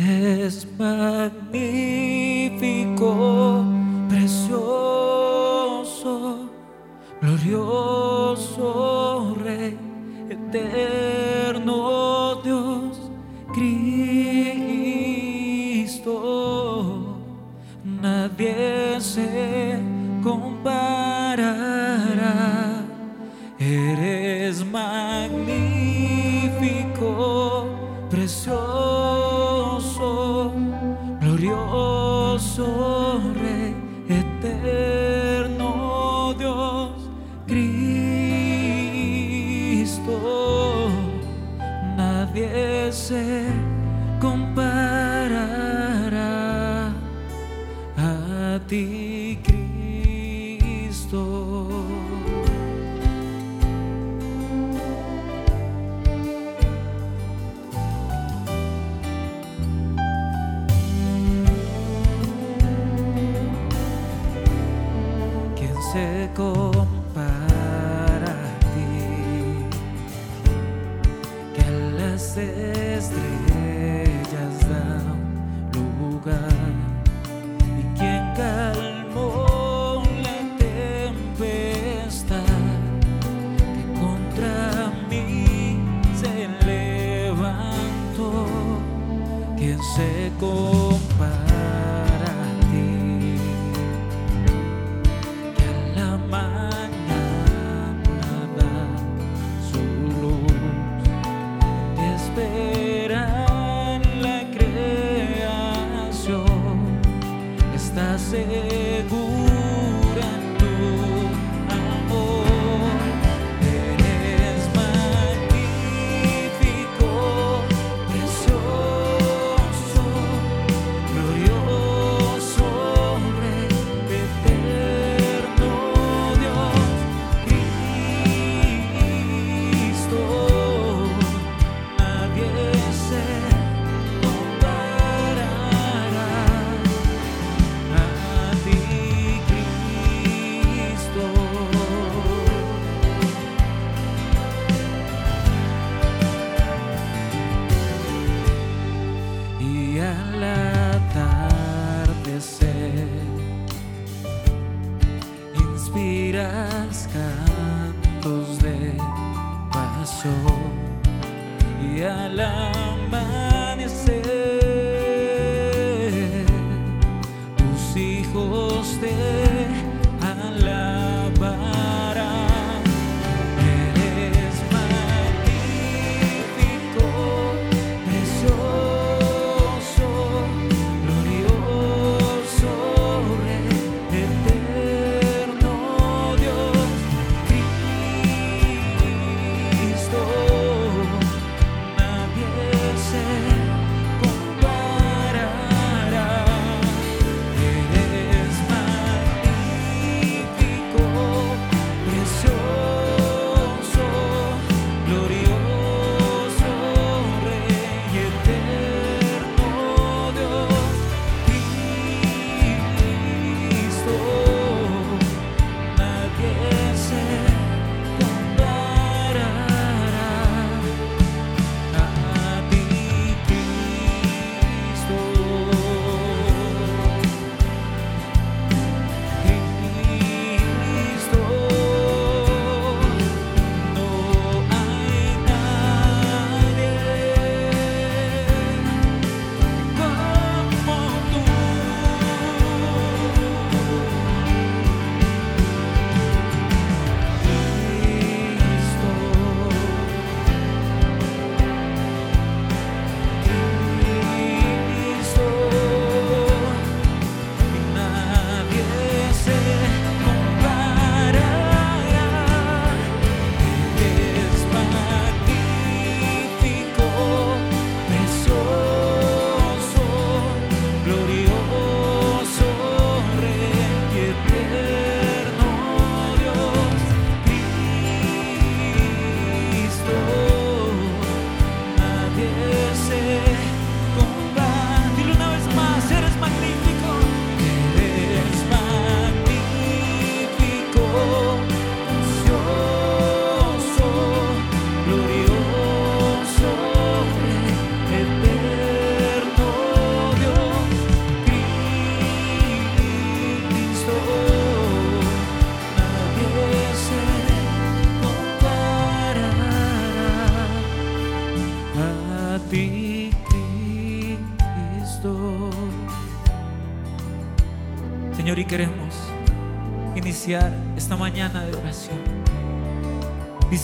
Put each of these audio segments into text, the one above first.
Eres magnífico,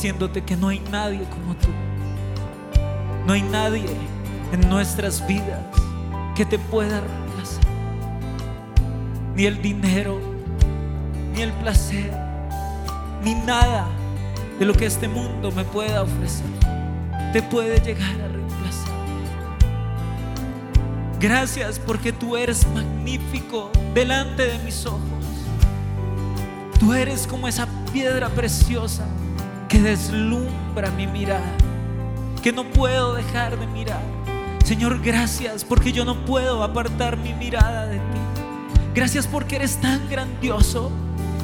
diciéndote que no hay nadie como tú. No hay nadie en nuestras vidas que te pueda reemplazar. Ni el dinero, ni el placer, ni nada de lo que este mundo me pueda ofrecer te puede llegar a reemplazar. Gracias porque tú eres magnífico delante de mis ojos. Tú eres como esa piedra preciosa que deslumbra mi mirada, que no puedo dejar de mirar. Señor, gracias porque yo no puedo apartar mi mirada de ti. Gracias porque eres tan grandioso.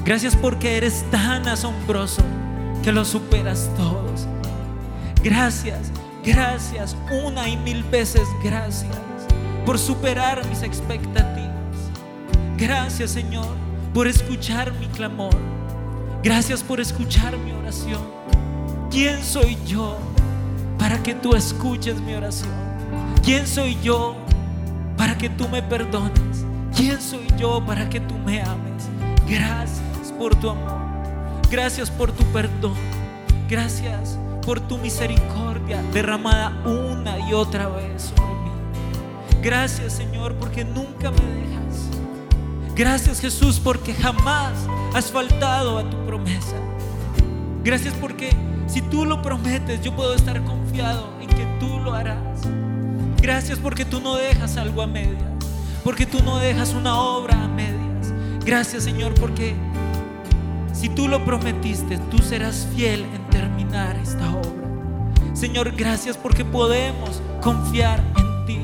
Gracias porque eres tan asombroso que lo superas todos. Gracias, gracias, una y mil veces gracias por superar mis expectativas. Gracias Señor por escuchar mi clamor. Gracias por escuchar mi oración. ¿Quién soy yo para que tú escuches mi oración? ¿Quién soy yo para que tú me perdones? ¿Quién soy yo para que tú me ames? Gracias por tu amor. Gracias por tu perdón. Gracias por tu misericordia derramada una y otra vez sobre mí. Gracias Señor porque nunca me dejas. Gracias Jesús porque jamás has faltado a tu promesa. Gracias porque si tú lo prometes yo puedo estar confiado en que tú lo harás. Gracias porque tú no dejas algo a medias. Porque tú no dejas una obra a medias. Gracias Señor porque si tú lo prometiste, tú serás fiel en terminar esta obra. Señor, gracias porque podemos confiar en ti.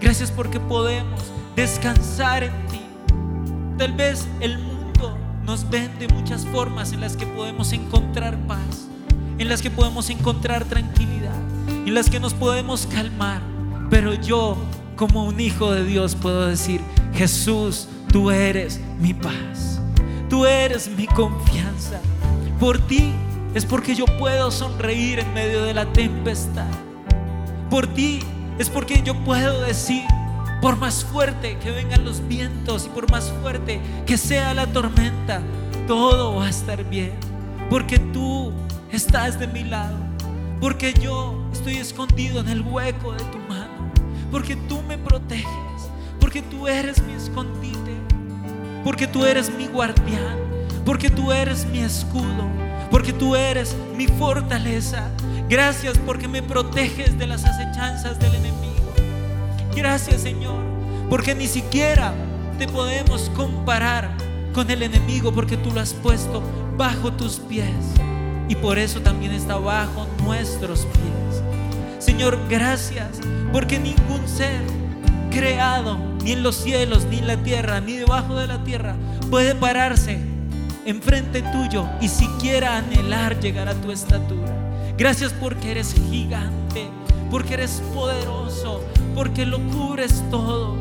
Gracias porque podemos descansar en ti. Tal vez el mundo nos vende muchas formas en las que podemos encontrar paz, en las que podemos encontrar tranquilidad, en las que nos podemos calmar. Pero yo, como un hijo de Dios, puedo decir, Jesús, tú eres mi paz. Tú eres mi confianza. Por ti es porque yo puedo sonreír en medio de la tempestad. Por ti es porque yo puedo decir, por más fuerte que vengan los vientos y por más fuerte que sea la tormenta, todo va a estar bien. Porque tú estás de mi lado. Porque yo estoy escondido en el hueco de tu mano. Porque tú me proteges. Porque tú eres mi escondite porque tú eres mi guardián, porque tú eres mi escudo, porque tú eres mi fortaleza. Gracias porque me proteges de las acechanzas del enemigo. Gracias Señor, porque ni siquiera te podemos comparar con el enemigo, porque tú lo has puesto bajo tus pies y por eso también está bajo nuestros pies. Señor, gracias porque ningún ser creado ni en los cielos, ni en la tierra, ni debajo de la tierra, puede pararse enfrente tuyo y siquiera anhelar llegar a tu estatura. Gracias porque eres gigante, porque eres poderoso, porque lo cubres todo.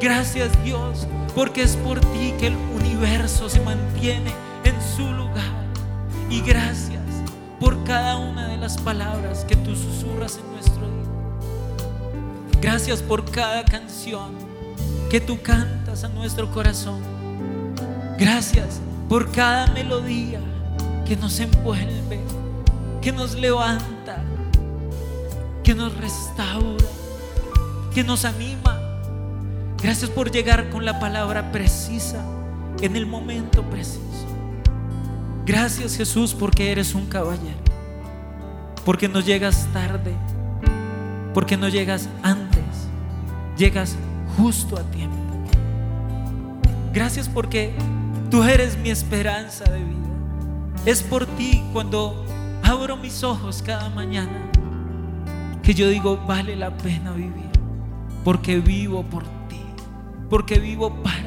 Gracias Dios, porque es por ti que el universo se mantiene en su lugar. Y gracias por cada una de las palabras que tú susurras en nuestro día. Gracias por cada canción que tú cantas a nuestro corazón. Gracias por cada melodía que nos envuelve, que nos levanta, que nos restaura, que nos anima. Gracias por llegar con la palabra precisa en el momento preciso. Gracias Jesús porque eres un caballero, porque no llegas tarde, porque no llegas antes, llegas justo a tiempo. Gracias porque tú eres mi esperanza de vida. Es por ti cuando abro mis ojos cada mañana que yo digo, vale la pena vivir, porque vivo por ti, porque vivo para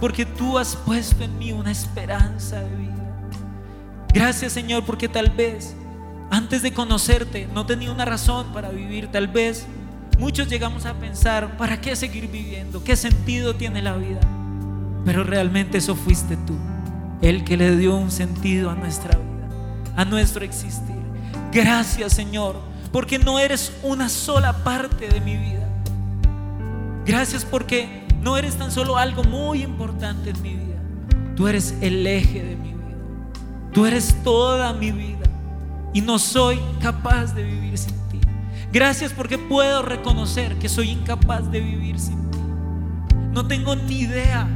porque tú has puesto en mí una esperanza de vida. Gracias Señor, porque tal vez antes de conocerte no tenía una razón para vivir, tal vez Muchos llegamos a pensar, ¿para qué seguir viviendo? ¿Qué sentido tiene la vida? Pero realmente eso fuiste tú, el que le dio un sentido a nuestra vida, a nuestro existir. Gracias Señor, porque no eres una sola parte de mi vida. Gracias porque no eres tan solo algo muy importante en mi vida. Tú eres el eje de mi vida. Tú eres toda mi vida. Y no soy capaz de vivir sin ti. Gracias porque puedo reconocer que soy incapaz de vivir sin ti. No tengo ni idea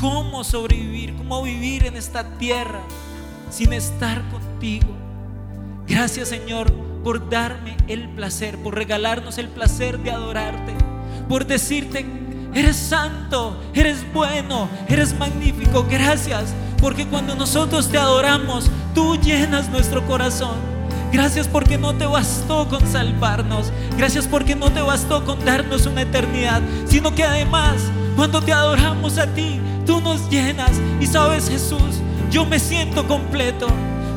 cómo sobrevivir, cómo vivir en esta tierra sin estar contigo. Gracias Señor por darme el placer, por regalarnos el placer de adorarte, por decirte, eres santo, eres bueno, eres magnífico. Gracias porque cuando nosotros te adoramos, tú llenas nuestro corazón. Gracias porque no te bastó con salvarnos. Gracias porque no te bastó con darnos una eternidad, sino que además, cuando te adoramos a ti, tú nos llenas. Y sabes, Jesús, yo me siento completo.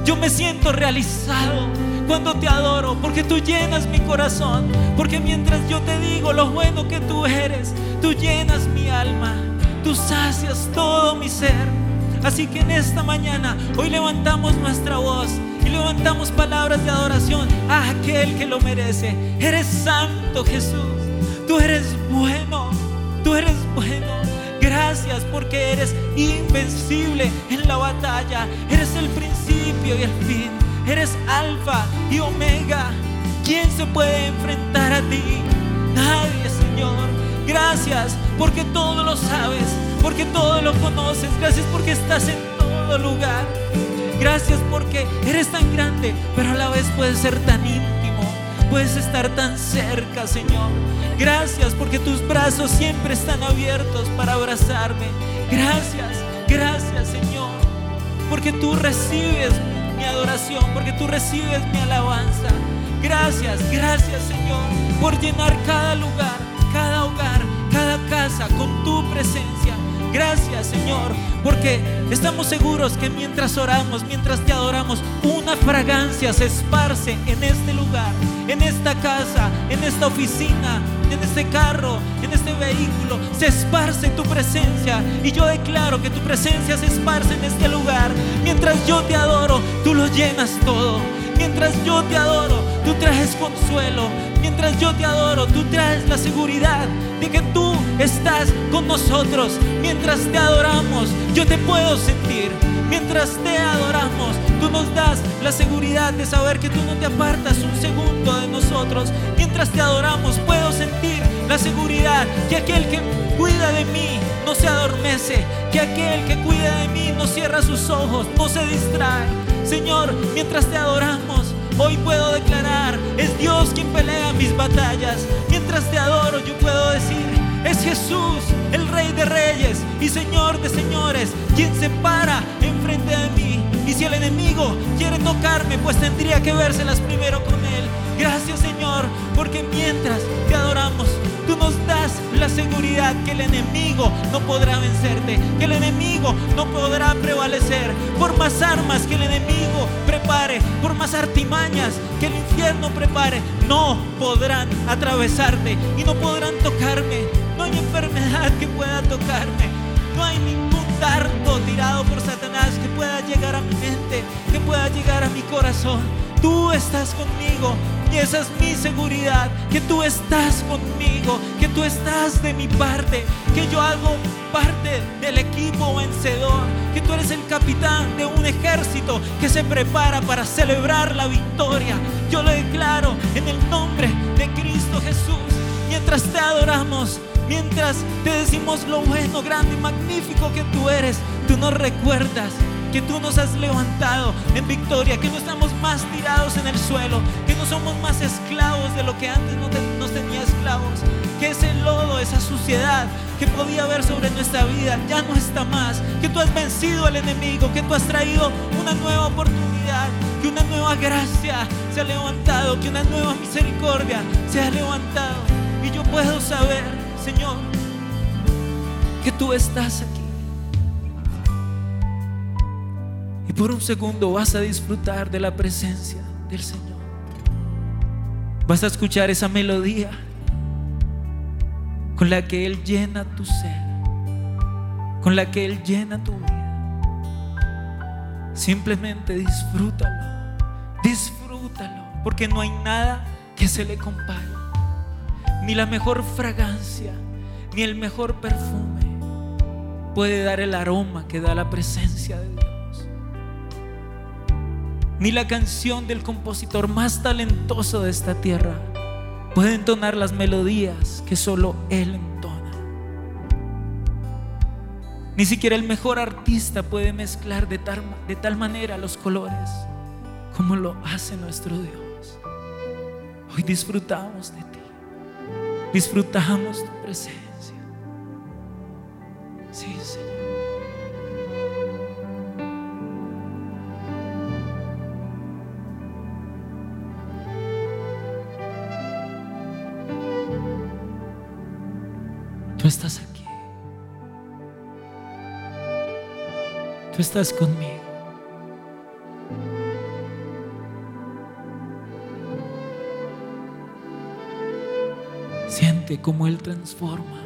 Yo me siento realizado cuando te adoro, porque tú llenas mi corazón, porque mientras yo te digo lo bueno que tú eres, tú llenas mi alma, tú sacias todo mi ser. Así que en esta mañana, hoy levantamos nuestra voz y levantamos palabras de adoración a aquel que lo merece. Eres santo Jesús, tú eres bueno, tú eres bueno. Gracias porque eres invencible en la batalla, eres el principio y el fin. Eres alfa y omega. ¿Quién se puede enfrentar a ti? Nadie, Señor. Gracias porque todo lo sabes, porque todo lo conoces. Gracias porque estás en todo lugar. Gracias porque eres tan grande, pero a la vez puedes ser tan íntimo. Puedes estar tan cerca, Señor. Gracias porque tus brazos siempre están abiertos para abrazarme. Gracias, gracias, Señor. Porque tú recibes adoración, porque tú recibes mi alabanza. Gracias, gracias Señor, por llenar cada lugar, cada hogar, cada casa con tu presencia. Gracias Señor, porque estamos seguros que mientras oramos, mientras te adoramos, una fragancia se esparce en este lugar, en esta casa, en esta oficina, en este carro, este vehículo. Se esparce tu presencia y yo declaro que tu presencia se esparce en este lugar. Mientras yo te adoro, tú lo llenas todo. Mientras yo te adoro, tú traes consuelo. Mientras yo te adoro, tú traes la seguridad de que tú estás con nosotros. Mientras te adoramos, yo te puedo sentir. Mientras te adoramos, tú nos das la seguridad de saber que tú no te apartas un segundo de nosotros. Mientras te adoramos, puedo sentir la seguridad que aquel que cuida de mí no se adormece, que aquel que cuida de mí no cierra sus ojos, no se distrae. Señor, mientras te adoramos, hoy puedo declarar, es Dios quien pelea mis batallas. Mientras te adoro, yo puedo decir, es Jesús, el Rey de Reyes y Señor de Señores, quien se para enfrente de mí. Y si el enemigo quiere tocarme, pues tendría que vérselas primero con él. Gracias Señor, porque mientras te adoramos, nos das la seguridad que el enemigo no podrá vencerte, que el enemigo no podrá prevalecer. Por más armas que el enemigo prepare, por más artimañas que el infierno prepare, no podrán atravesarte y no podrán tocarme. No hay enfermedad que pueda tocarme. No hay ningún dardo tirado por Satanás que pueda llegar a mi mente, que pueda llegar a mi corazón. Tú estás conmigo y esa es mi seguridad, que tú estás conmigo, que tú estás de mi parte, que yo hago parte del equipo vencedor, que tú eres el capitán de un ejército que se prepara para celebrar la victoria. Yo lo declaro en el nombre de Cristo Jesús. Mientras te adoramos, mientras te decimos lo bueno, grande y magnífico que tú eres, tú nos recuerdas que tú nos has levantado en victoria, que no estamos más tirados en el suelo, que no somos más esclavos de lo que antes nos tenía esclavos, que ese lodo, esa suciedad que podía haber sobre nuestra vida ya no está más, que tú has vencido al enemigo, que tú has traído una nueva oportunidad, que una nueva gracia se ha levantado, que una nueva misericordia se ha levantado. Y yo puedo saber, Señor, que tú estás aquí por un segundo vas a disfrutar de la presencia del Señor. Vas a escuchar esa melodía con la que Él llena tu ser, con la que Él llena tu vida. Simplemente disfrútalo, disfrútalo. porque no hay nada que se le compare. Ni la mejor fragancia, ni el mejor perfume puede dar el aroma que da la presencia de Dios. Ni la canción del compositor más talentoso de esta tierra puede entonar las melodías que solo Él entona. Ni siquiera el mejor artista puede mezclar de tal, de tal manera los colores como lo hace nuestro Dios. Hoy disfrutamos de ti. Disfrutamos tu presencia. Sí, Señor. Estás aquí. Tú estás conmigo. Siente cómo Él transforma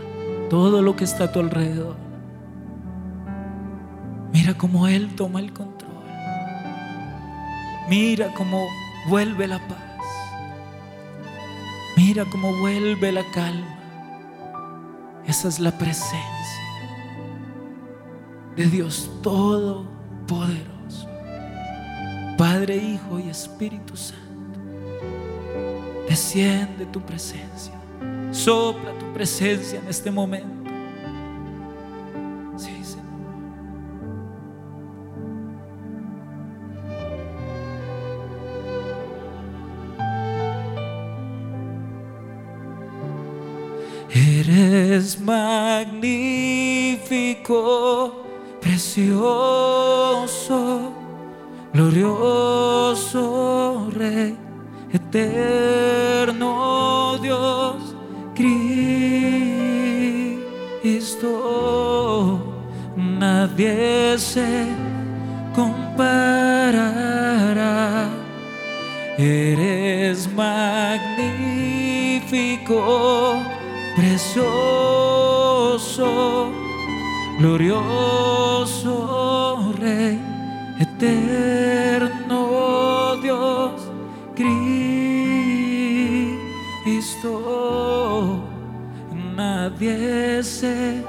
todo lo que está a tu alrededor. Mira cómo Él toma el control. Mira cómo vuelve la paz. Mira cómo vuelve la calma. Esa es la presencia de Dios Todopoderoso. Padre, Hijo y Espíritu Santo. Desciende tu presencia. Sopla tu presencia en este momento. Eres magnífico, precioso, glorioso Rey, eterno Dios, Cristo. Nadie se comparará. Eres magnífico glorioso Rey, eterno Dios, Cristo. Nadie se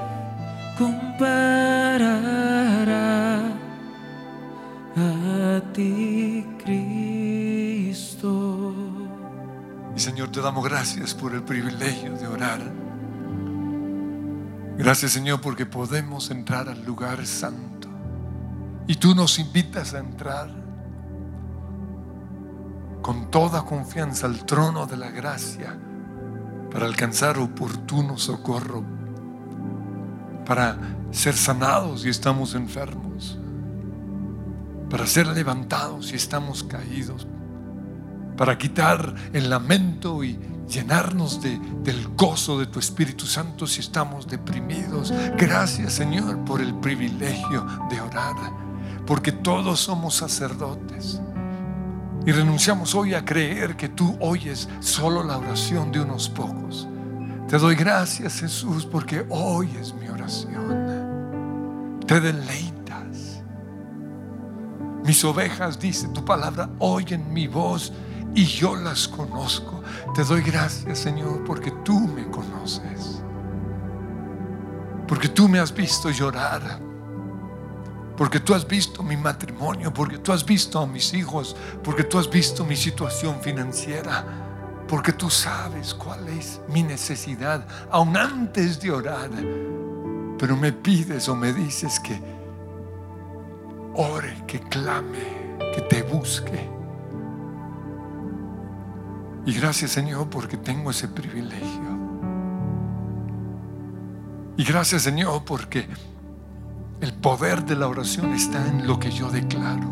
comparará a ti, Cristo. Y Señor, te damos gracias por el privilegio de orar Gracias Señor porque podemos entrar al lugar santo. Y tú nos invitas a entrar con toda confianza al trono de la gracia para alcanzar oportuno socorro, para ser sanados si estamos enfermos, para ser levantados si estamos caídos, para quitar el lamento y llenarnos de, del gozo de tu Espíritu Santo si estamos deprimidos. Gracias Señor por el privilegio de orar, porque todos somos sacerdotes. Y renunciamos hoy a creer que tú oyes solo la oración de unos pocos. Te doy gracias Jesús porque oyes mi oración. Te deleitas. Mis ovejas, dice tu palabra, oyen mi voz y yo las conozco. Te doy gracias, Señor, porque tú me conoces. Porque tú me has visto llorar. Porque tú has visto mi matrimonio, porque tú has visto a mis hijos, porque tú has visto mi situación financiera, porque tú sabes cuál es mi necesidad, aún antes de orar. Pero me pides o me dices que ore, que clame, que te busque. Y gracias Señor porque tengo ese privilegio. Y gracias Señor porque el poder de la oración está en lo que yo declaro.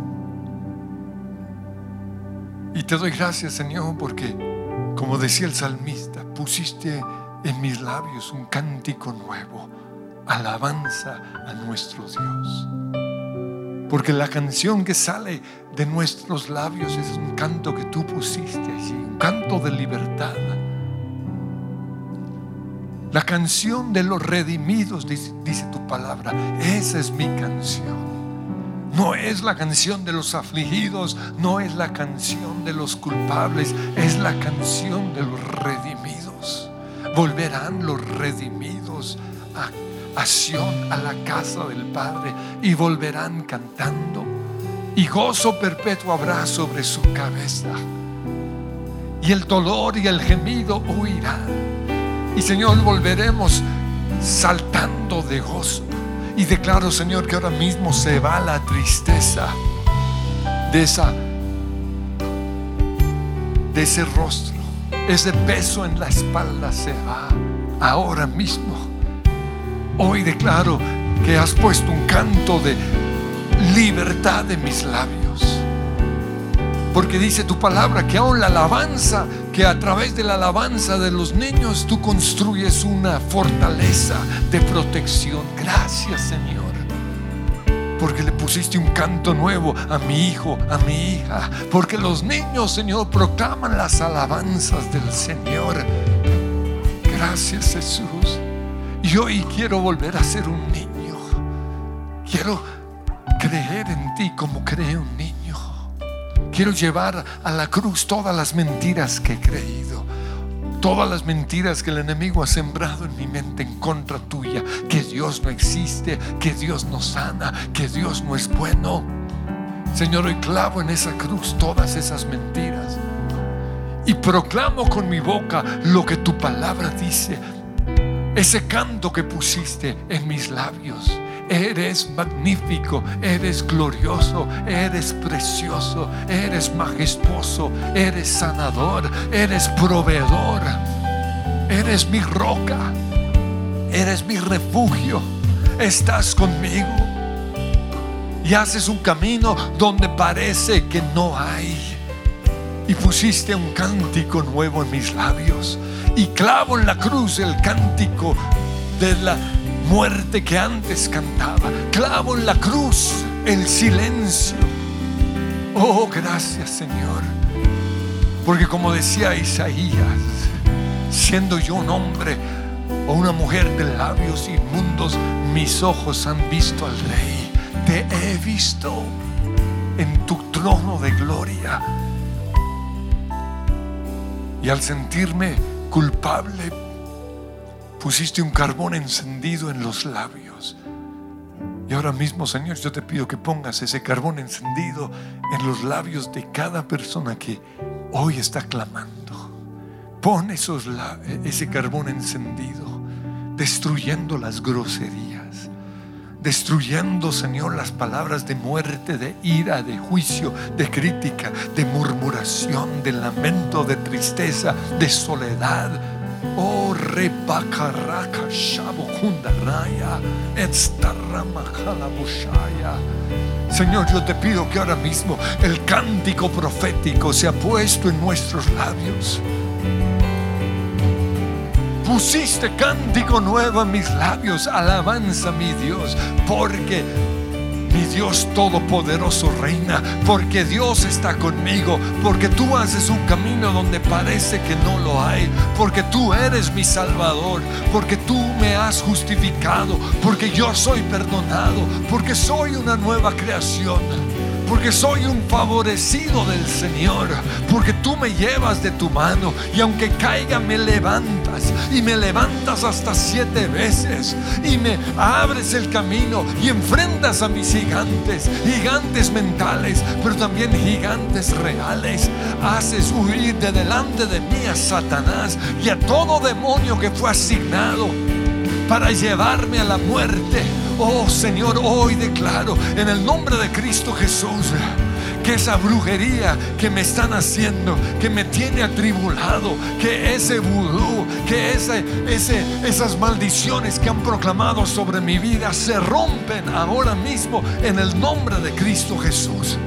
Y te doy gracias Señor porque, como decía el salmista, pusiste en mis labios un cántico nuevo, alabanza a nuestro Dios. Porque la canción que sale de nuestros labios es un canto que tú pusiste allí, un canto de libertad. La canción de los redimidos, dice, tu palabra, esa es mi canción. No es la canción de los afligidos, no es la canción de los culpables, es la canción de los redimidos. Volverán los redimidos a, a a la casa del Padre, y volverán cantando. Y gozo perpetuo habrá sobre su cabeza. Y el dolor y el gemido huirán. Y Señor, volveremos saltando de gozo. Y declaro, Señor, que ahora mismo se va la tristeza de esa de ese rostro. Ese peso en la espalda se va ahora mismo. Hoy declaro que has puesto un canto de libertad en mis labios. Porque dice tu palabra que aún la alabanza, que a través de la alabanza de los niños tú construyes una fortaleza de protección. Gracias Señor. Porque le pusiste un canto nuevo a mi hijo, a mi hija. Porque los niños, Señor, proclaman las alabanzas del Señor. Gracias Jesús. Y hoy quiero volver a ser un niño. Quiero creer en ti como cree un niño. Quiero llevar a la cruz todas las mentiras que he creído. Todas las mentiras que el enemigo ha sembrado en mi mente en contra tuya. Que Dios no existe, que Dios no sana, que Dios no es bueno. Señor, hoy clavo en esa cruz todas esas mentiras. Y proclamo con mi boca lo que tu palabra dice. Ese canto que pusiste en mis labios. Eres magnífico, eres glorioso, eres precioso, eres majestuoso, eres sanador, eres proveedor, eres mi roca, eres mi refugio, estás conmigo y haces un camino donde parece que no hay. Y pusiste un cántico nuevo en mis labios y clavo en la cruz el cántico de la muerte que antes cantaba. Clavo en la cruz el silencio. Oh, gracias Señor. Porque como decía Isaías, siendo yo un hombre o una mujer de labios inmundos, mis ojos han visto al Rey. Te he visto en tu trono de gloria. Y al sentirme culpable pusiste un carbón encendido en los labios. Y ahora mismo, Señor, yo te pido que pongas ese carbón encendido en los labios de cada persona que hoy está clamando. Pon esos, ese carbón encendido, destruyendo las groserías, destruyendo, Señor, las palabras de muerte, de ira, de juicio, de crítica, de murmuración, de lamento, de tristeza, de soledad Oh, rebacarraca raya, Señor, yo te pido que ahora mismo el cántico profético sea puesto en nuestros labios. Pusiste cántico nuevo en mis labios, alabanza mi Dios, porque mi Dios Todopoderoso reina, porque Dios está conmigo, porque tú haces un camino donde parece que no lo hay, porque tú eres mi Salvador, porque tú me has justificado, porque yo soy perdonado, porque soy una nueva creación porque soy un favorecido del Señor, porque tú me llevas de tu mano y aunque caiga me levantas y me levantas hasta siete veces y me abres el camino y enfrentas a mis gigantes, gigantes mentales, pero también gigantes reales. Haces huir de delante de mí a Satanás y a todo demonio que fue asignado para llevarme a la muerte Oh Señor, hoy declaro en el nombre de Cristo Jesús que esa brujería que me están haciendo, que me tiene atribulado, que ese vudú, que ese, ese, esas maldiciones que han proclamado sobre mi vida se rompen ahora mismo en el nombre de Cristo Jesús.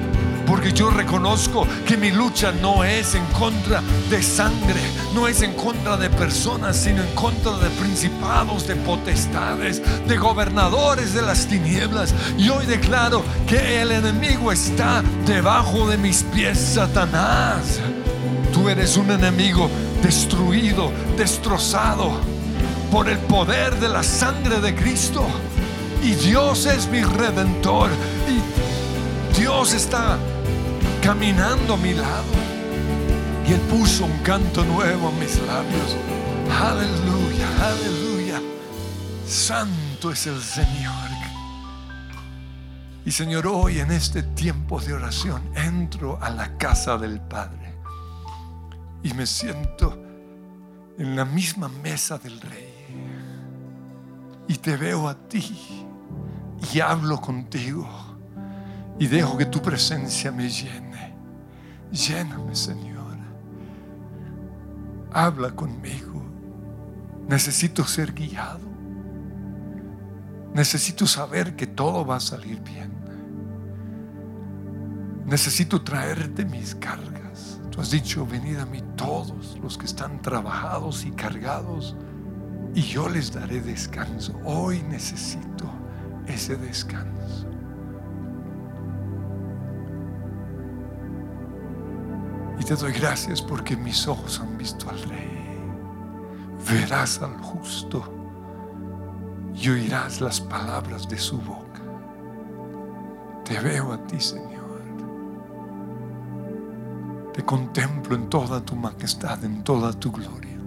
Porque yo reconozco que mi lucha no es en contra de sangre, no es en contra de personas, sino en contra de principados, de potestades, de gobernadores de las tinieblas. Y hoy declaro que el enemigo está debajo de mis pies, Satanás. Tú eres un enemigo destruido, destrozado por el poder de la sangre de Cristo. Y Dios es mi redentor. Y Dios está caminando a mi lado y Él puso un canto nuevo a mis labios. Aleluya, aleluya. Santo es el Señor. Y Señor, hoy en este tiempo de oración entro a la casa del Padre y me siento en la misma mesa del Rey. Y te veo a ti y hablo contigo y dejo que tu presencia me llene. Lléname, Señor. Habla conmigo. Necesito ser guiado. Necesito saber que todo va a salir bien. Necesito traerte mis cargas. Tú has dicho, venid a mí todos los que están trabajados y cargados y yo les daré descanso. Hoy necesito ese descanso. Y te doy gracias porque mis ojos han visto al Rey. Verás al justo y oirás las palabras de su boca. Te veo a ti, Señor. Te contemplo en toda tu majestad, en toda tu gloria.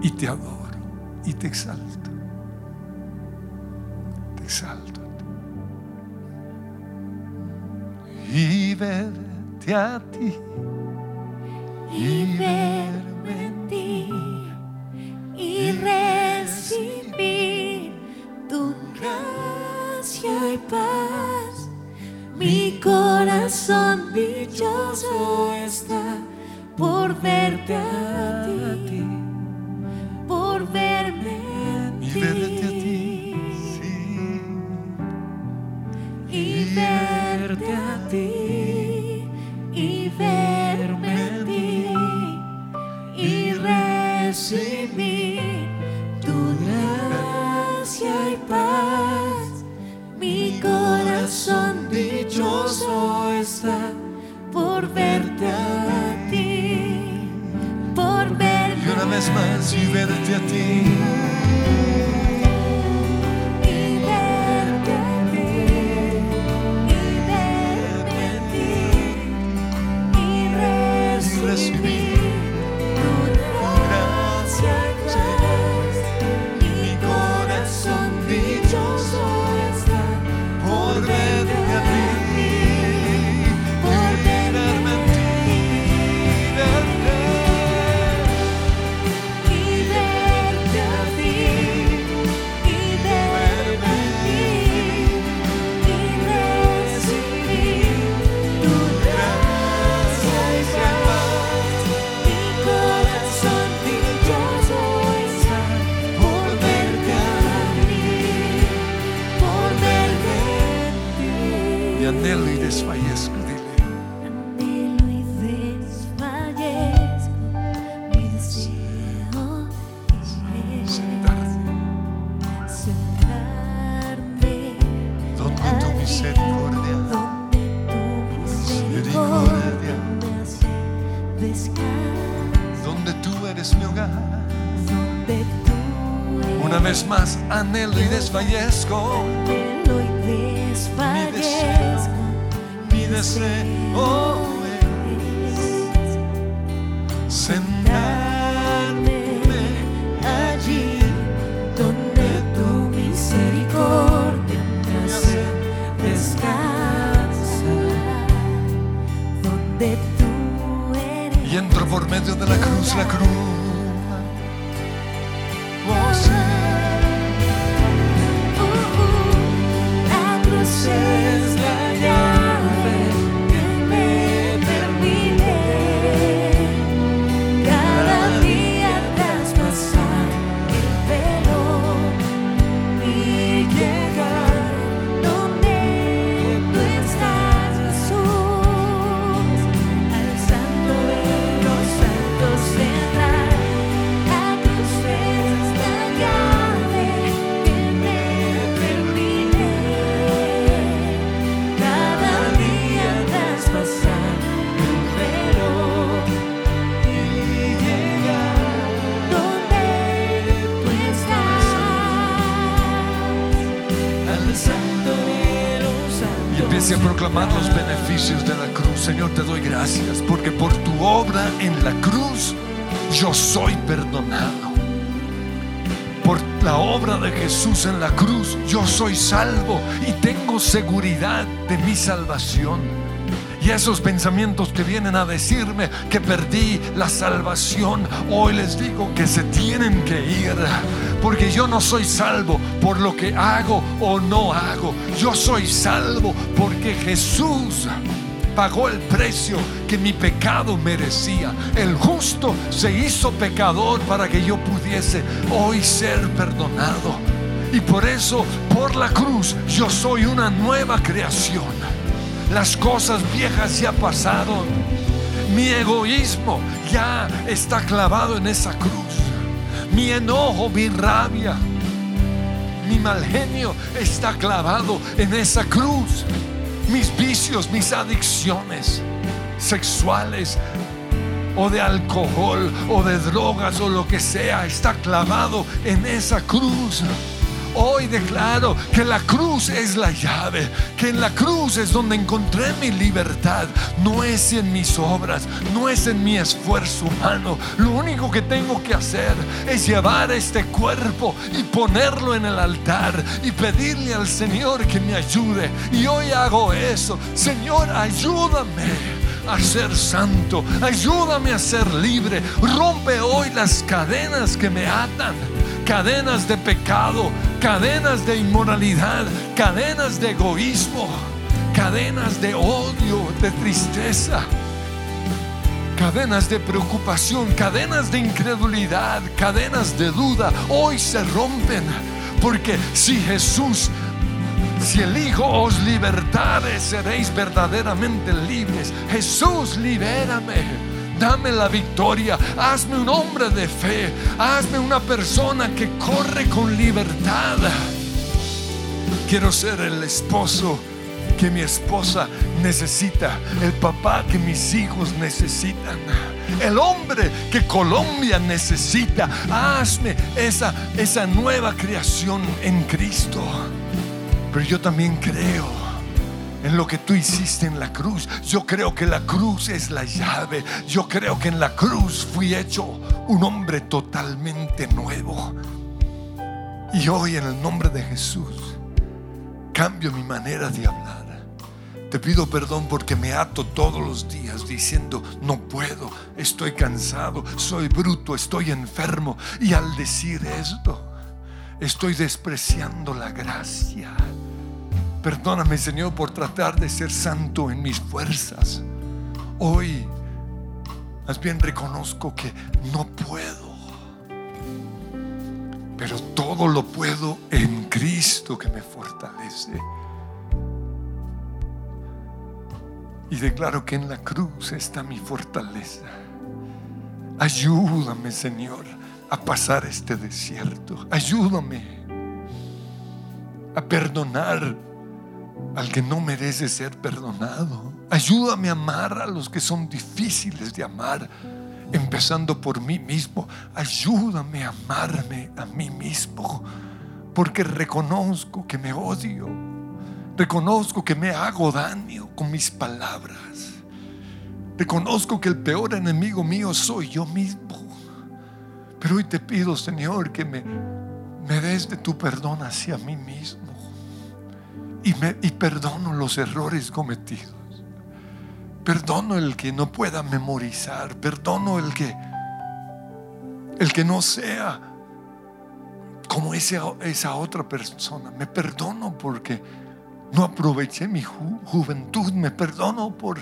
Y te adoro y te exalto. Te exalto. Y verte a ti. y verme en ti y recibir tu gracia y paz. Mi corazón dichoso está por verte a ti, ti. Y anhelo y Señor, te doy gracias porque por tu obra en la cruz yo soy perdonado. Por la obra de Jesús en la cruz yo soy salvo y tengo seguridad de mi salvación. Y esos pensamientos que vienen a decirme que perdí la salvación, hoy les digo que se tienen que ir. Porque yo no soy salvo por lo que hago o no hago. Yo soy salvo porque Jesús pagó el precio que mi pecado merecía. El justo se hizo pecador para que yo pudiese hoy ser perdonado. Y por eso, por la cruz, yo soy una nueva creación. Las cosas viejas ya pasaron. Mi egoísmo ya está clavado en esa cruz. Mi enojo, mi rabia, mi mal genio está clavado en esa cruz. Mis vicios, mis adicciones sexuales o de alcohol o de drogas o lo que sea está clavado en esa cruz. Hoy declaro que la cruz es la llave, que en la cruz es donde encontré mi libertad. No es en mis obras, no es en mi esfuerzo humano. Lo único que tengo que hacer es llevar este cuerpo y ponerlo en el altar y pedirle al Señor que me ayude. Y hoy hago eso. Señor, ayúdame a ser santo. Ayúdame a ser libre. Rompe hoy las cadenas que me atan. Cadenas de pecado, cadenas de inmoralidad, cadenas de egoísmo, cadenas de odio, de tristeza, cadenas de preocupación, cadenas de incredulidad, cadenas de duda, hoy se rompen. Porque si Jesús, si el Hijo os libertare, seréis verdaderamente libres. Jesús, libérame. Dame la victoria. Hazme un hombre de fe. Hazme una persona que corre con libertad. Quiero ser el esposo que mi esposa necesita, el papá que mis hijos necesitan, el hombre que Colombia necesita. Hazme esa, esa nueva creación en Cristo. Pero yo también creo en lo que tú hiciste en la cruz. Yo creo que la cruz es la llave. Yo creo que en la cruz fui hecho un hombre totalmente nuevo. Y hoy en el nombre de Jesús cambio mi manera de hablar. Te pido perdón porque me ato todos los días diciendo, no puedo, estoy cansado, soy bruto, estoy enfermo. Y al decir esto, estoy despreciando la gracia Perdóname, Señor, por tratar de ser santo en mis fuerzas. Hoy, más bien reconozco que no puedo. Pero todo lo puedo en Cristo que me fortalece. Y declaro que en la cruz está mi fortaleza. Ayúdame, Señor, a pasar este desierto. Ayúdame a perdonar al que no merece ser perdonado. Ayúdame a amar a los que son difíciles de amar, empezando por mí mismo. Ayúdame a amarme a mí mismo, porque reconozco que me odio, reconozco que me hago daño con mis palabras, reconozco que el peor enemigo mío soy yo mismo. Pero hoy te pido, Señor, que me, me des de tu perdón hacia mí mismo y, perdono los errores cometidos. Perdono el que no pueda memorizar. Perdono el que el que no sea como esa otra persona. Me perdono porque no aproveché mi juventud. Me perdono por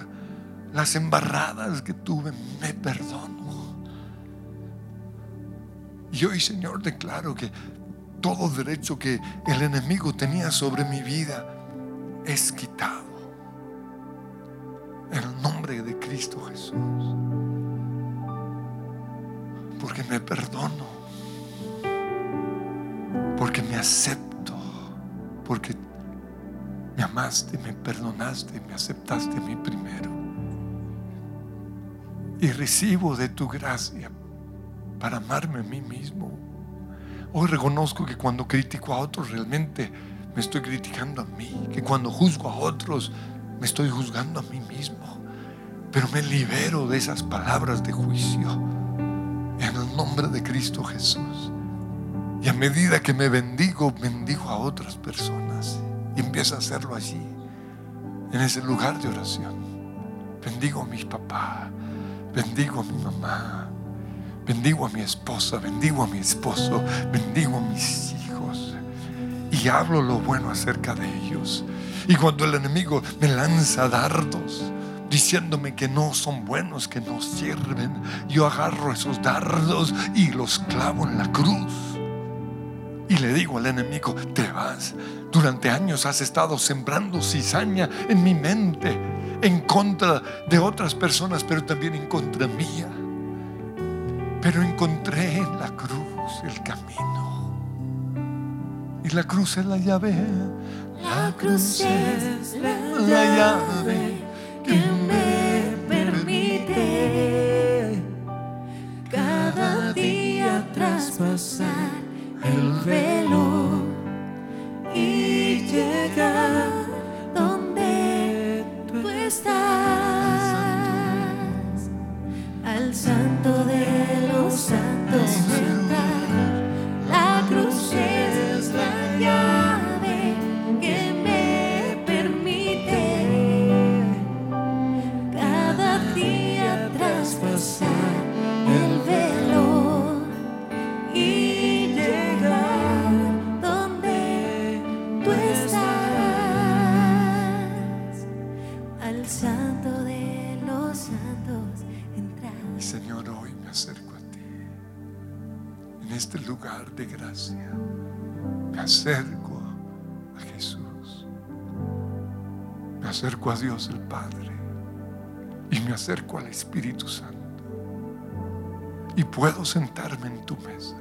las embarradas que tuve. Me perdono. Y hoy, Señor, declaro que todo derecho que el enemigo tenía sobre mi vida es quitado. En el nombre de Cristo Jesús. Porque me perdono. Porque me acepto. Porque me amaste, me perdonaste, me aceptaste a mí primero. Y recibo de tu gracia para amarme a mí mismo. Hoy reconozco que cuando critico a otros realmente me estoy criticando a mí, que cuando juzgo a otros me estoy juzgando a mí mismo, pero me libero de esas palabras de juicio en el nombre de Cristo Jesús. Y a medida que me bendigo, bendigo a otras personas. Y empiezo a hacerlo allí, en ese lugar de oración. Bendigo a mis papás, bendigo a mi mamá, bendigo a mi esposa, bendigo a mi esposo, bendigo a mis hijos. Y hablo lo bueno acerca de ellos. Y cuando el enemigo me lanza dardos, diciéndome que no son buenos, que no sirven, yo agarro esos dardos y los clavo en la cruz. Y le digo al enemigo, te vas. Durante años has estado sembrando cizaña en mi mente, en contra de otras personas, pero también en contra mía. Pero encontré en la cruz el camino. Y la cruz es la llave. La cruz es la llave que me permite cada día traspasar el velo y llegar donde tú estás, al santo de Oh. Este lugar de gracia, me acerco a Jesús. Me acerco a Dios el Padre. Y me acerco al Espíritu Santo. Y puedo sentarme en tu mesa.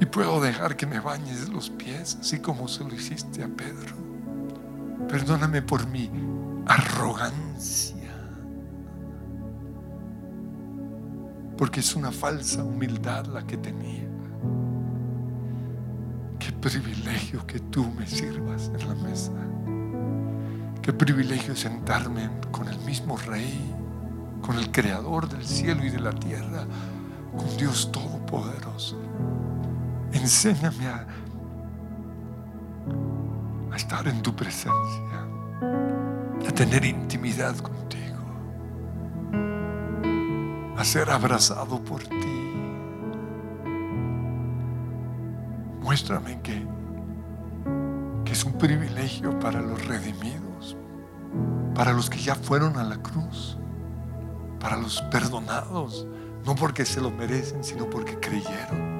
Y puedo dejar que me bañes los pies, así como se lo hiciste a Pedro. Perdóname por mi arrogancia. Porque es una falsa humildad la que tenía. Qué privilegio que tú me sirvas en la mesa. Qué privilegio sentarme con el mismo Rey, con el Creador del cielo y de la tierra, con Dios Todopoderoso. Enséñame a, a estar en tu presencia, a tener intimidad contigo, a ser abrazado por ti. Muéstrame que, que es un privilegio para los redimidos, para los que ya fueron a la cruz, para los perdonados, no porque se lo merecen, sino porque creyeron.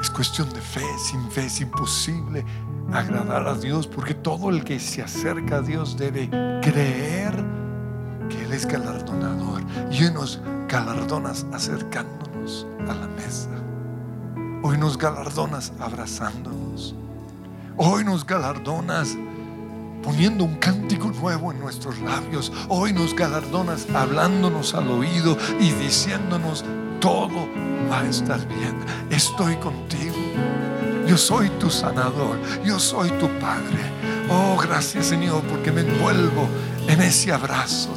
Es cuestión de fe, sin fe es imposible agradar a Dios, porque todo el que se acerca a Dios debe creer que Él es galardonador. Y nos galardonas acercándonos a la mesa. Hoy nos galardonas abrazándonos. Hoy nos galardonas poniendo un cántico nuevo en nuestros labios. Hoy nos galardonas hablándonos al oído y diciéndonos todo va a estar bien. Estoy contigo. Yo soy tu sanador. Yo soy tu Padre. Oh, gracias Señor porque me envuelvo en ese abrazo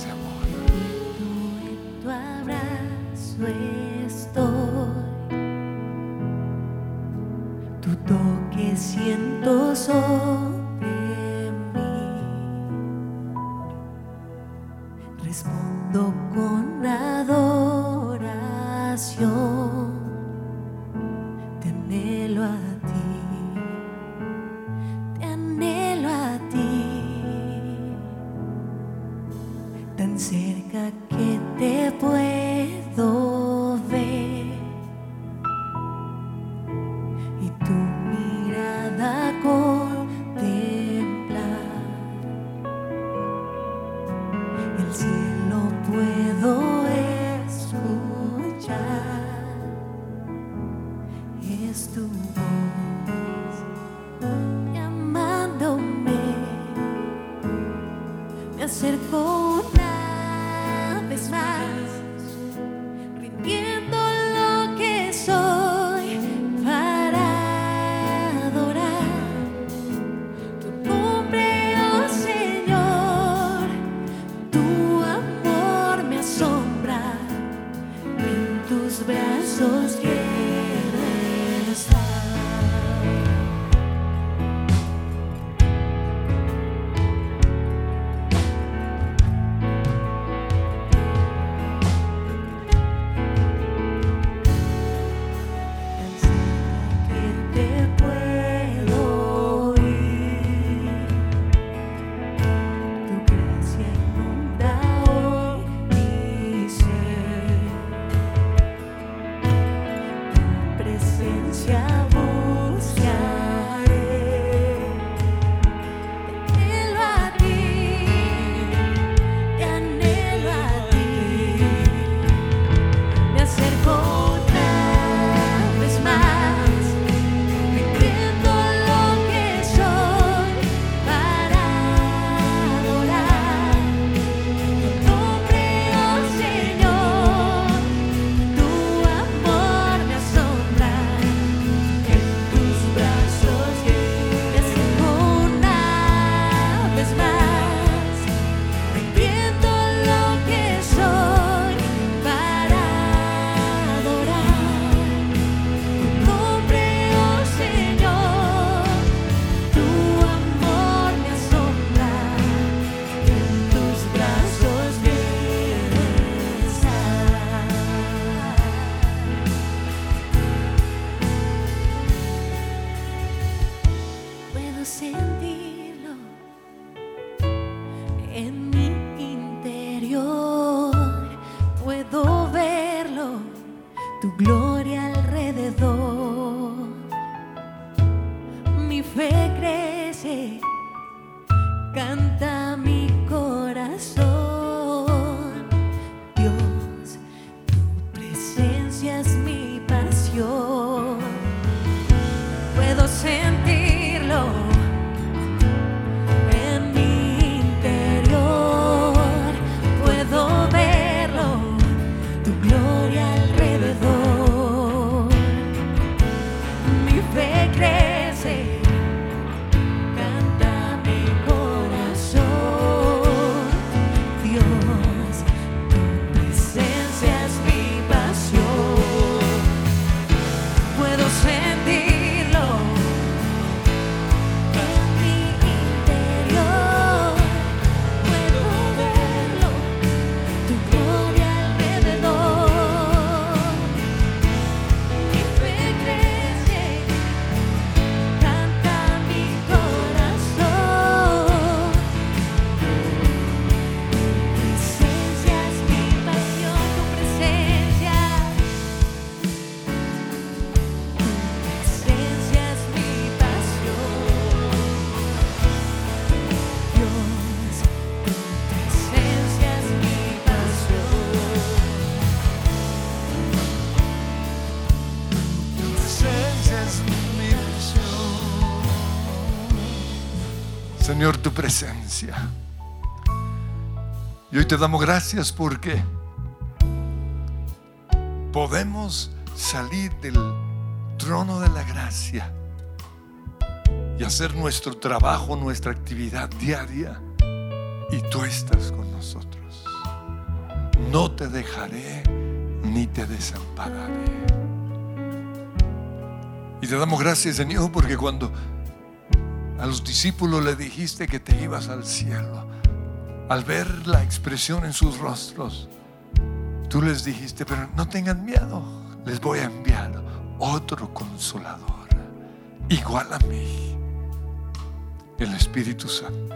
presencia. Y hoy te damos gracias porque podemos salir del trono de la gracia y hacer nuestro trabajo, nuestra actividad diaria. Y tú estás con nosotros. No te dejaré ni te desampararé. Y te damos gracias, Señor, porque cuando a los discípulos le dijiste que te ibas al cielo, al ver la expresión en sus rostros, tú les dijiste, pero no tengan miedo, les voy a enviar otro consolador, igual a mí, el Espíritu Santo.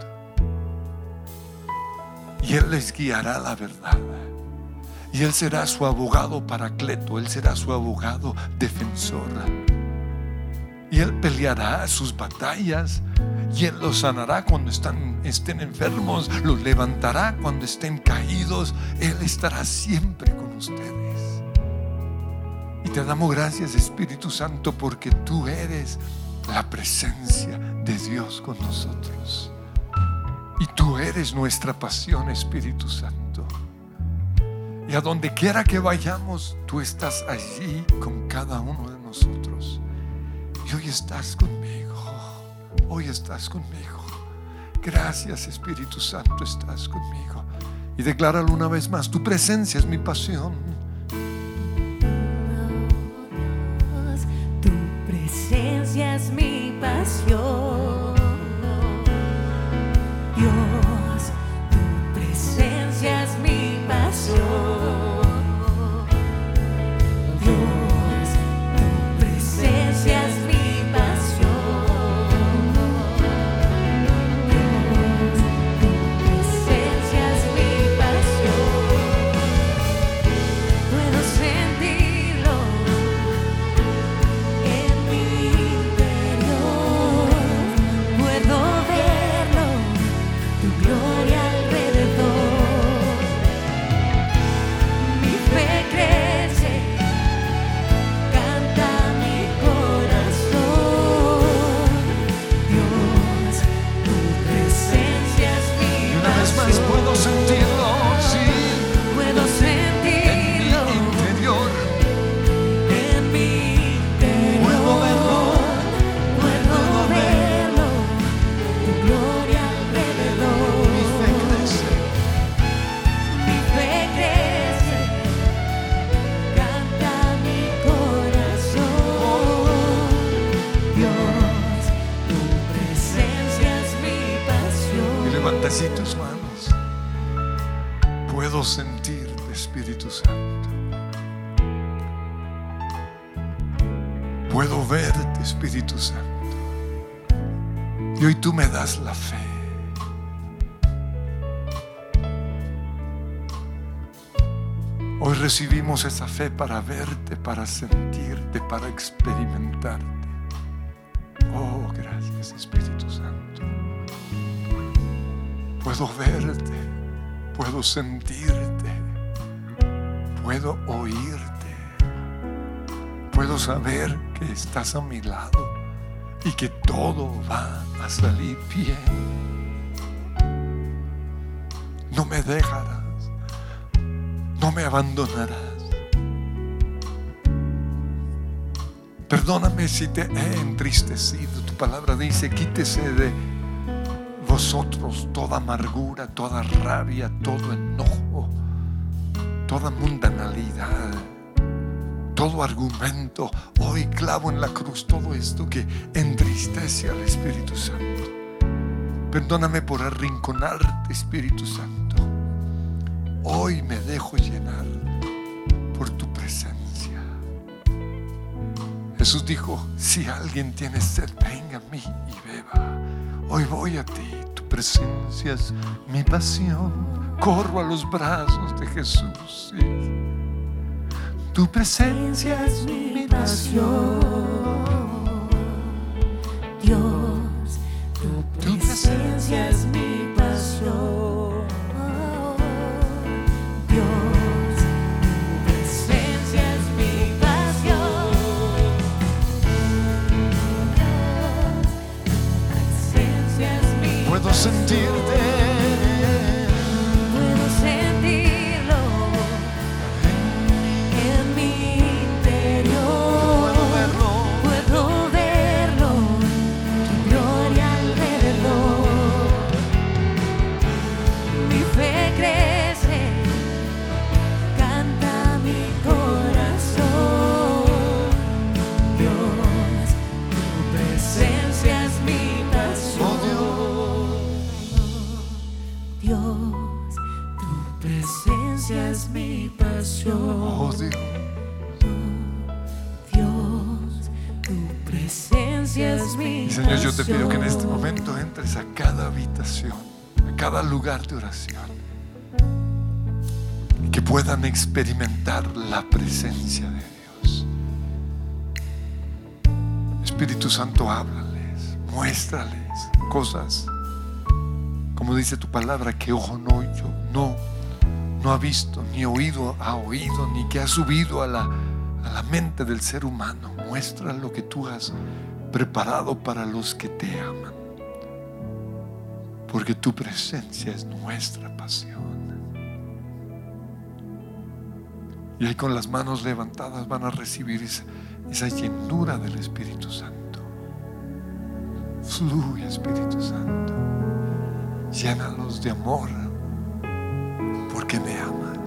Y Él les guiará la verdad. Y Él será su abogado paracleto, Él será su abogado defensor. Y Él peleará sus batallas. Y Él los sanará cuando están, estén enfermos, los levantará cuando estén caídos. Él estará siempre con ustedes. Y te damos gracias, Espíritu Santo, porque tú eres la presencia de Dios con nosotros. Y tú eres nuestra pasión, Espíritu Santo. Y a donde quiera que vayamos, tú estás allí con cada uno de nosotros. Y hoy estás conmigo, hoy estás conmigo. Gracias Espíritu Santo, estás conmigo. Y decláralo una vez más, tu presencia es mi pasión. Tu presencia es mi pasión. Hoy tú me das la fe. Hoy recibimos esa fe para verte, para sentirte, para experimentarte. Oh, gracias, Espíritu Santo. Puedo verte, puedo sentirte, puedo oírte, puedo saber que estás a mi lado y que todo va a salir bien. No me dejarás, no me abandonarás. Perdóname si te he entristecido. Tu palabra dice, quítese de vosotros toda amargura, toda rabia, todo enojo, toda mundanalidad, todo argumento. Hoy clavo en la cruz todo esto que entristece al Espíritu Santo. Perdóname por arrinconarte, Espíritu Santo. Hoy me dejo llenar por tu presencia. Jesús dijo, si alguien tiene sed, venga a mí y beba. Hoy voy a ti, tu presencia es mi pasión. Corro a los brazos de Jesús. sí. Tu presencia es mi pasión. Dios, tu presencia es mi pasión. Dios, tu presencia es mi pasión. Dios, tu presencia es mi Puedo sentirte a cada lugar de oración. Y que puedan experimentar la presencia de Dios. Espíritu Santo, háblales, muéstrales cosas. Como dice tu palabra, que ojo no, yo, no, no ha visto, ni oído ha oído, ni que ha subido a la, a la mente del ser humano. Muestra lo que tú has preparado para los que te aman. Porque tu presencia es nuestra pasión. Y ahí con las manos levantadas van a recibir esa, llenura del Espíritu Santo. Fluye Espíritu Santo. Llénalos de amor porque me amas.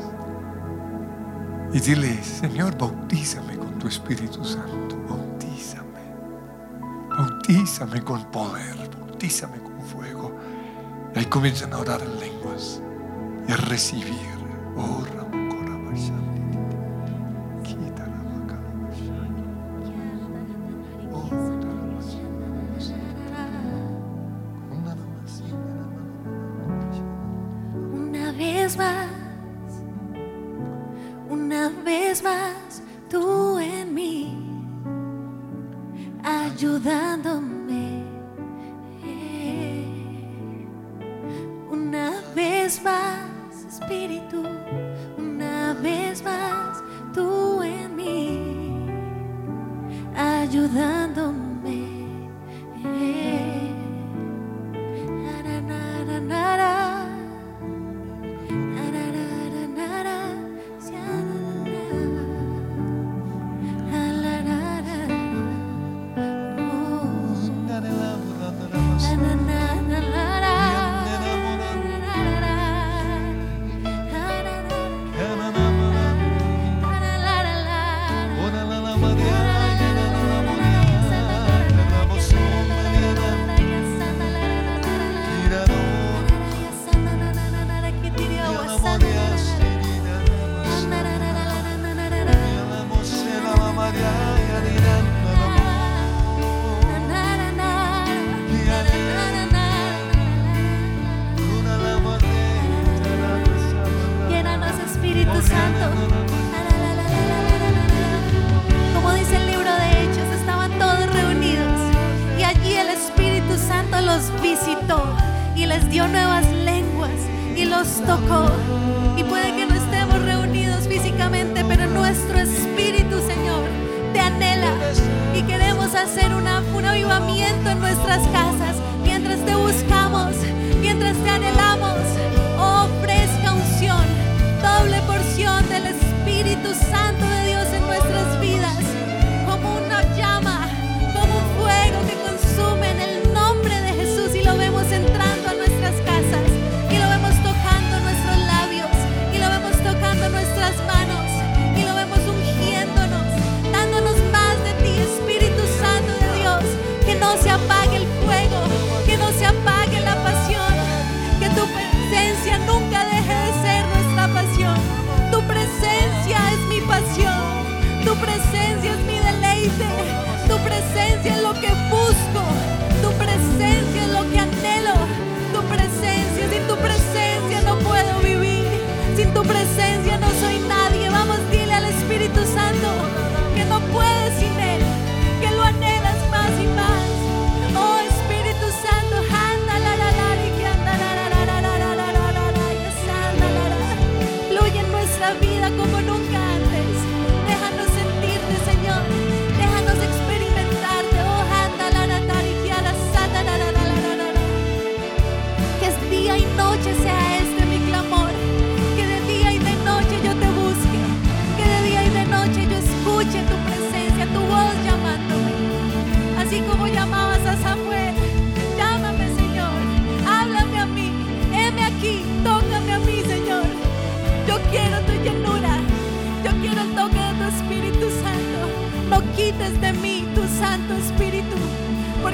Y dile, Señor, bautízame con tu Espíritu Santo. Bautízame. bautízame con poder, bautízame con ahí comienzan a orar en lenguas y a recibir. Oh, Ramokora vez más, Espíritu, una vez más, tú en mí, ayudándome.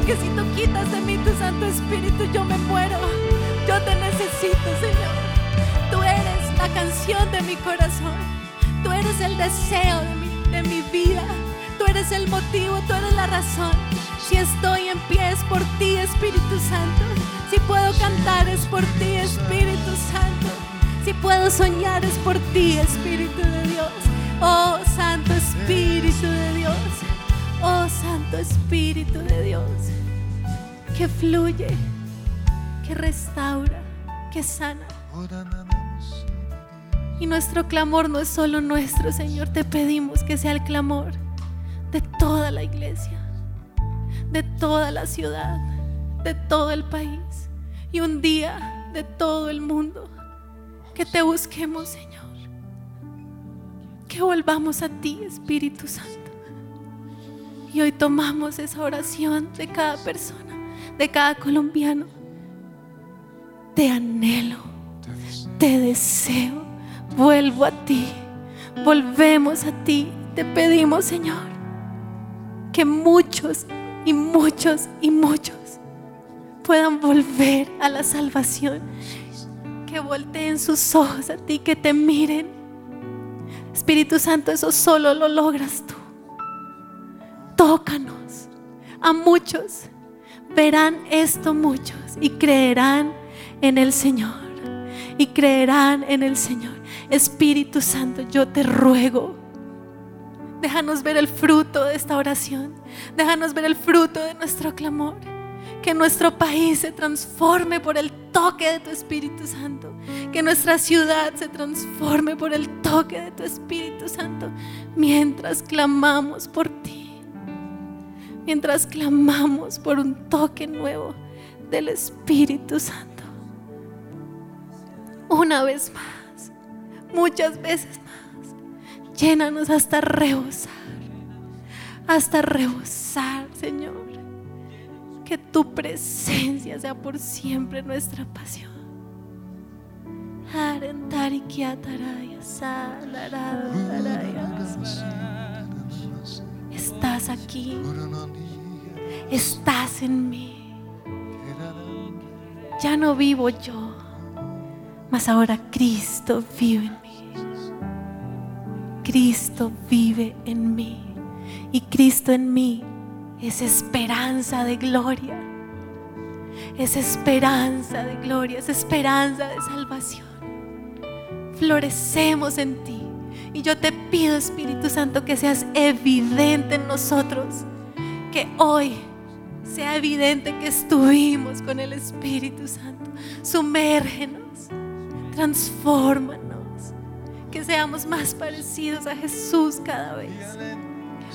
Porque si tú quitas de mí tu Santo Espíritu, yo me muero. Yo te necesito, Señor. Tú eres la canción de mi corazón. Tú eres el deseo de mi, de mi vida. Tú eres el motivo, tú eres la razón. Si estoy en pie es por ti, Espíritu Santo. Si puedo cantar es por ti, Espíritu Santo. Si puedo soñar es por ti, Espíritu de Dios. Oh Santo Espíritu de Dios. Que fluye, que restaura, que sana. Y nuestro clamor no es solo nuestro, Señor. Te pedimos que sea el clamor de toda la iglesia, de toda la ciudad, de todo el país y un día de todo el mundo. Que te busquemos, Señor. Que volvamos a ti, Espíritu Santo. Y hoy tomamos esa oración de cada persona, de cada colombiano. Te anhelo, te deseo, vuelvo a ti, volvemos a ti. Te pedimos, Señor, que muchos y muchos y muchos puedan volver a la salvación. Que volteen sus ojos a ti, que te miren. Espíritu Santo, eso solo lo logras tú. Tócanos a muchos. Verán esto muchos y creerán en el Señor. Y creerán en el Señor. Espíritu Santo, yo te ruego. Déjanos ver el fruto de esta oración. Déjanos ver el fruto de nuestro clamor. Que nuestro país se transforme por el toque de tu Espíritu Santo. Que nuestra ciudad se transforme por el toque de tu Espíritu Santo. Mientras clamamos por ti. Mientras clamamos por un toque nuevo del Espíritu Santo. Una vez más. Muchas veces más. Llénanos hasta rebosar. Hasta rebosar, Señor que tu presencia sea por siempre nuestra pasión. Aquí. Estás en mí. Ya no vivo yo, mas ahora Cristo vive en mí. Cristo vive en mí. Y Cristo en mí es esperanza de gloria. Es esperanza de gloria, es esperanza de salvación. Florecemos en ti. Y yo te pido, Espíritu Santo, que seas evidente en nosotros. Que hoy sea evidente que estuvimos con el Espíritu Santo. Sumérgenos, transfórmanos. Que seamos más parecidos a Jesús cada vez.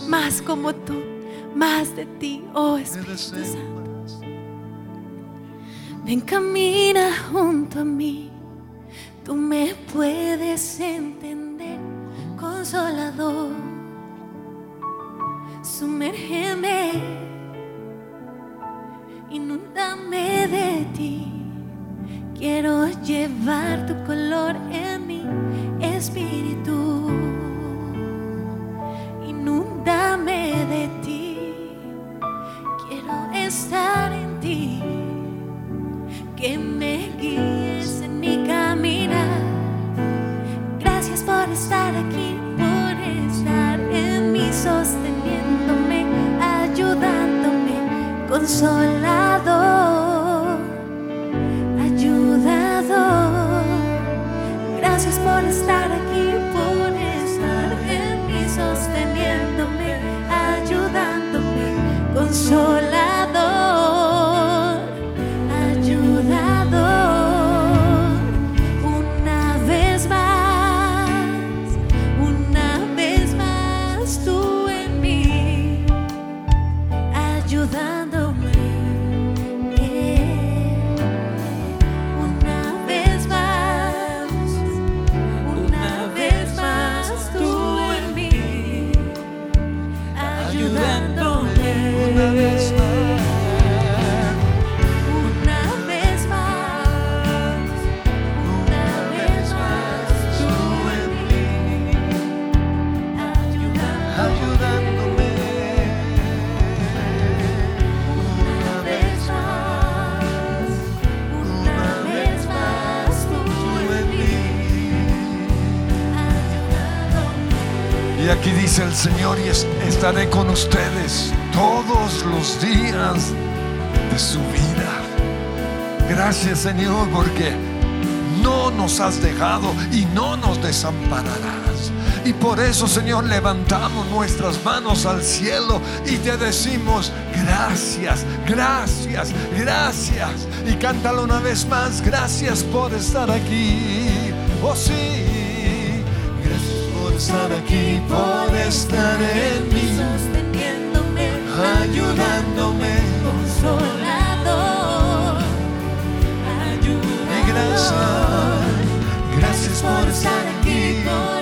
Más como tú más de ti, oh Espíritu Santo. Ven, camina junto a mí, tú me puedes entender, consolador. Sumérgeme, inúndame de ti. Quiero llevar tu color en mi espíritu. Inúndame de ti estar en ti, que me guíes en mi caminar. Gracias por estar aquí, consolador, ayudador. Gracias por estar aquí, por estar en mí, sosteniéndome, ayudándome, consolador. eso, Señor, levantamos nuestras manos al cielo y te decimos gracias, gracias, gracias. Y cántalo una vez más, gracias por estar aquí. Oh sí, gracias por estar aquí, por estar en mí, sosteniéndome, ayudándome, consolador, ayudándome. Gracias, gracias por estar aquí.